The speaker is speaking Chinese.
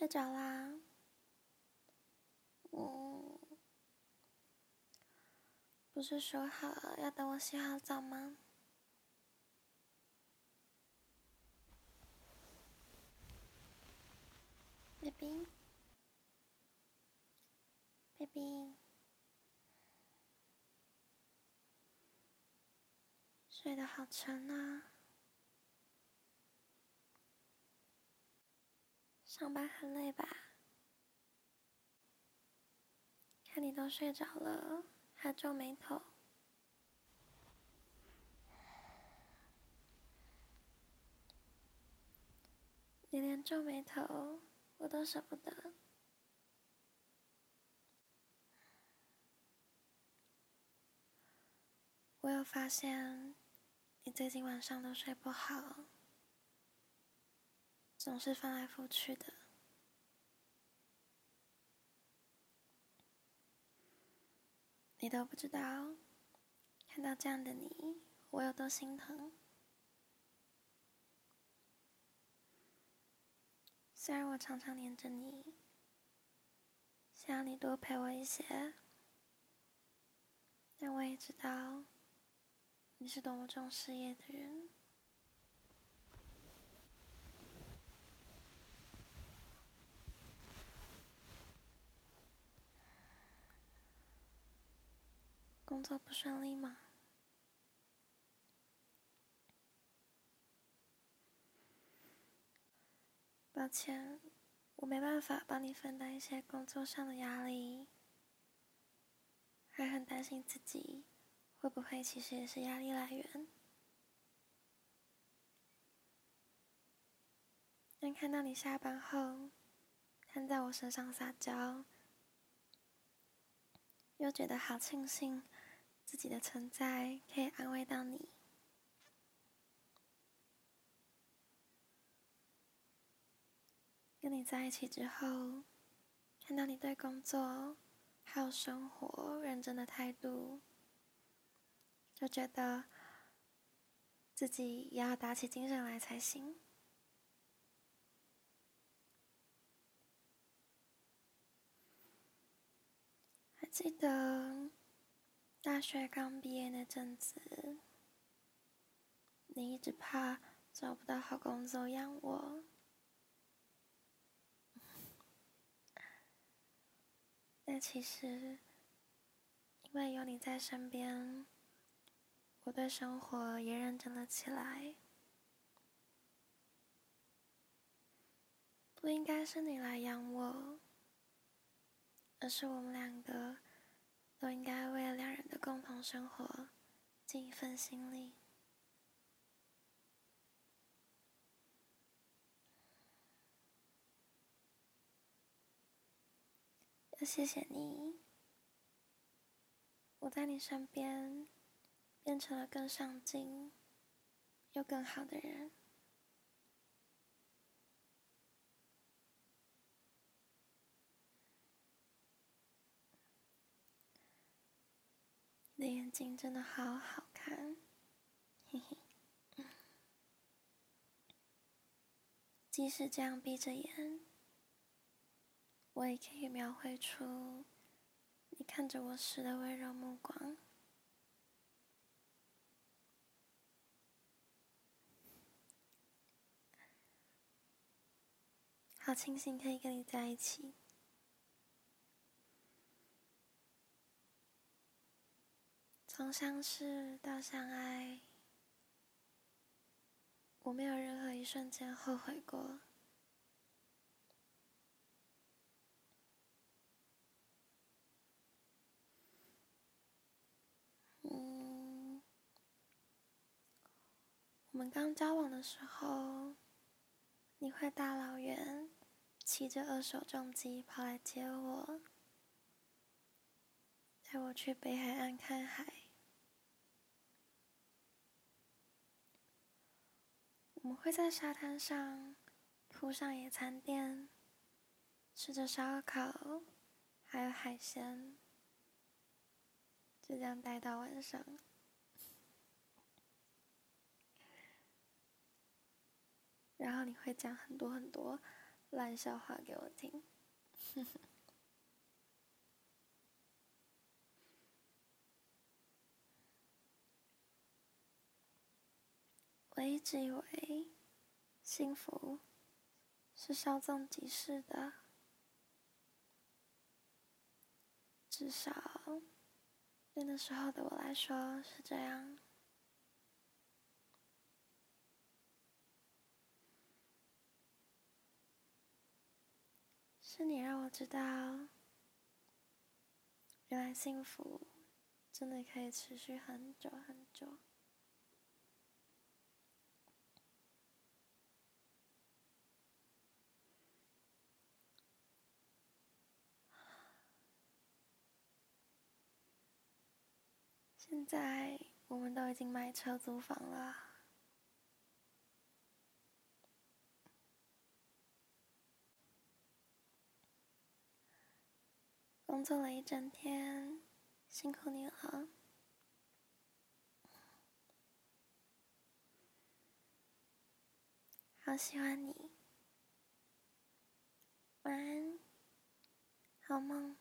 睡着啦？嗯，不是说好要等我洗好澡吗？baby，baby，睡得好沉啊。上班很累吧？看你都睡着了，还皱眉头。你连皱眉头我都舍不得。我有发现，你最近晚上都睡不好。总是翻来覆去的，你都不知道，看到这样的你，我有多心疼。虽然我常常黏着你，想要你多陪我一些，但我也知道，你是多么重事业的人。工作不顺利吗？抱歉，我没办法帮你分担一些工作上的压力，还很担心自己会不会其实也是压力来源。但看到你下班后，瘫在我身上撒娇，又觉得好庆幸。自己的存在可以安慰到你。跟你在一起之后，看到你对工作还有生活认真的态度，就觉得自己也要打起精神来才行。还记得。大学刚毕业那阵子，你一直怕找不到好工作养我，但其实因为有你在身边，我对生活也认真了起来。不应该是你来养我，而是我们两个。都应该为了两人的共同生活尽一份心力。要谢谢你，我在你身边变成了更上进又更好的人。你的眼睛真的好好看，嘿嘿。即使这样闭着眼，我也可以描绘出你看着我时的温柔目光。好庆幸可以跟你在一起。从相识到相爱，我没有任何一瞬间后悔过。嗯，我们刚交往的时候，你会大老远骑着二手重机跑来接我，带我去北海岸看海。们会在沙滩上铺上野餐垫，吃着烧烤，还有海鲜，就这样待到晚上。然后你会讲很多很多烂笑话给我听。我一直以为幸福是稍纵即逝的，至少对那时候的我来说是这样。是你让我知道，原来幸福真的可以持续很久很久。现在我们都已经买车租房了，工作了一整天，辛苦你了，好喜欢你，晚安，好梦。